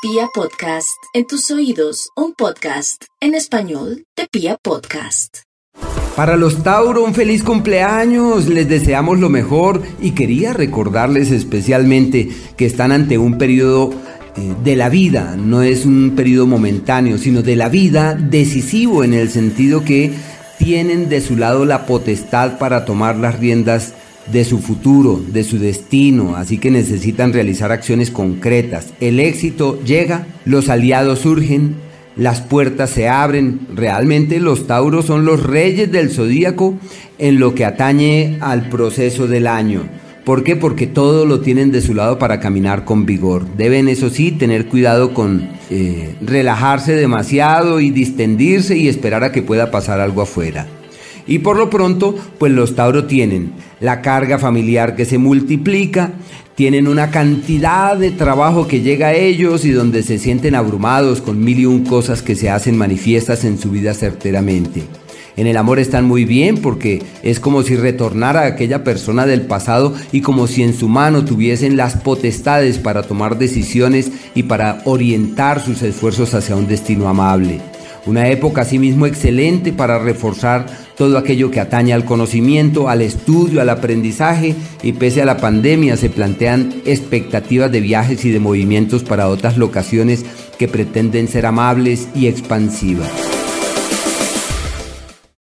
Pia Podcast, en tus oídos, un podcast en español de Pia Podcast. Para los Tauro, un feliz cumpleaños, les deseamos lo mejor y quería recordarles especialmente que están ante un periodo eh, de la vida, no es un periodo momentáneo, sino de la vida decisivo en el sentido que tienen de su lado la potestad para tomar las riendas de su futuro, de su destino, así que necesitan realizar acciones concretas. El éxito llega, los aliados surgen, las puertas se abren. Realmente los Tauros son los reyes del zodíaco en lo que atañe al proceso del año. ¿Por qué? Porque todo lo tienen de su lado para caminar con vigor. Deben, eso sí, tener cuidado con eh, relajarse demasiado y distendirse y esperar a que pueda pasar algo afuera. Y por lo pronto, pues los Tauro tienen la carga familiar que se multiplica, tienen una cantidad de trabajo que llega a ellos y donde se sienten abrumados con mil y un cosas que se hacen manifiestas en su vida certeramente. En el amor están muy bien porque es como si retornara a aquella persona del pasado y como si en su mano tuviesen las potestades para tomar decisiones y para orientar sus esfuerzos hacia un destino amable. Una época asimismo excelente para reforzar todo aquello que atañe al conocimiento, al estudio, al aprendizaje y pese a la pandemia se plantean expectativas de viajes y de movimientos para otras locaciones que pretenden ser amables y expansivas.